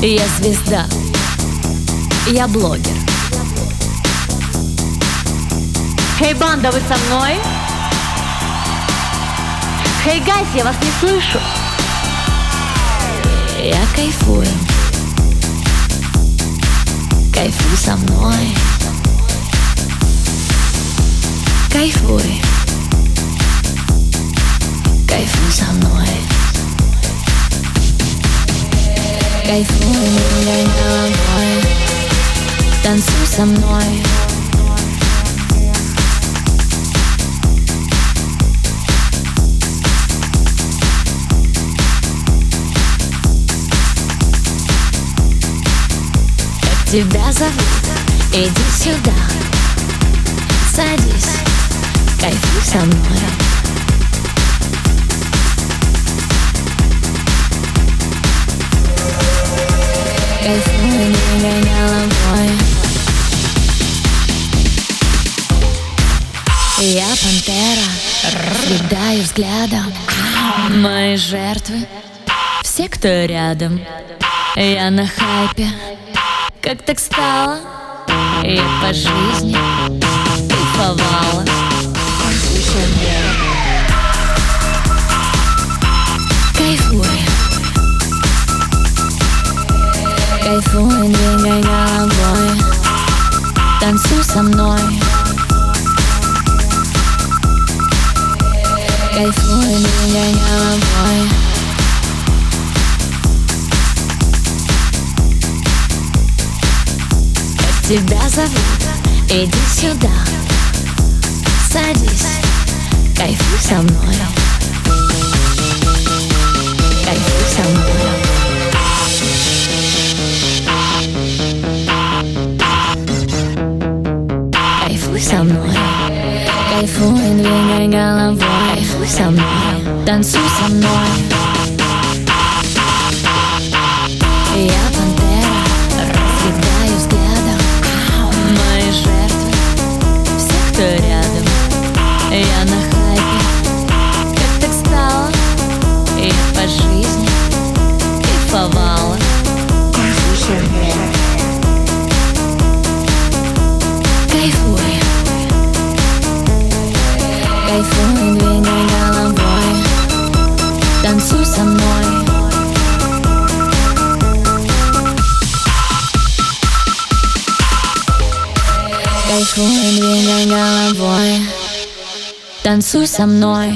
Я звезда, я блогер. Хей, банда, вы со мной? Хей, гайс, я вас не слышу. Я кайфую. Кайфуй со мной. Кайфуй. Кайфуй со мной. Кайфуй, меня головой. Танцуй со мной. Как тебя зовут? Иди сюда. Садись, кайфуй со мной. Я пантера, съедаю взглядом. Мои жертвы, все, кто рядом. Я на хайпе, как так стало? Я по жизни кайфовала. Кайфуй Кайфуй, двигай головой Танцуй со мной Кайфуй, двигай головой Как тебя зовут? Иди сюда Садись, кайфуй со мной со мной Кайфуй, двигай головой. Кайфуй со мной Танцуй со мной. Я пантера. Разъедаю взглядом. Мои жертвы. Все, кто рядом. Я на хайпе. Как так стало? Я по жизни Кайфовала. Кайфуй Кайфуй, двигай головой Танцуй со мной